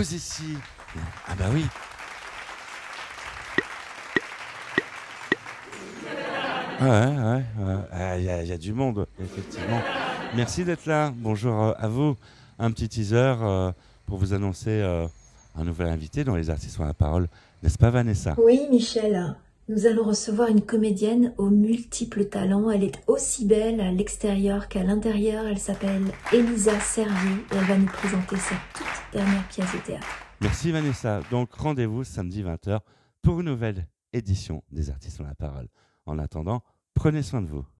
Ici Ah bah oui. Il y, a- du monde. Merci d'être là. Bonjour euh, à vous. Un petit teaser euh, pour vous annoncer euh, un nouvel invité dans Les Artistes ont la parole. N'est-ce pas, Vanessa? Oui, Michel. Nous allons recevoir une comédienne aux multiples talents. Elle est aussi belle à l'extérieur qu'à l'intérieur. Elle s'appelle Elisa Servier et elle va nous présenter sa toute dernière pièce de théâtre. Merci, Vanessa. Donc, rendez-vous samedi 20h pour une nouvelle édition des Artistes ont la parole. En attendant, prenez soin de vous.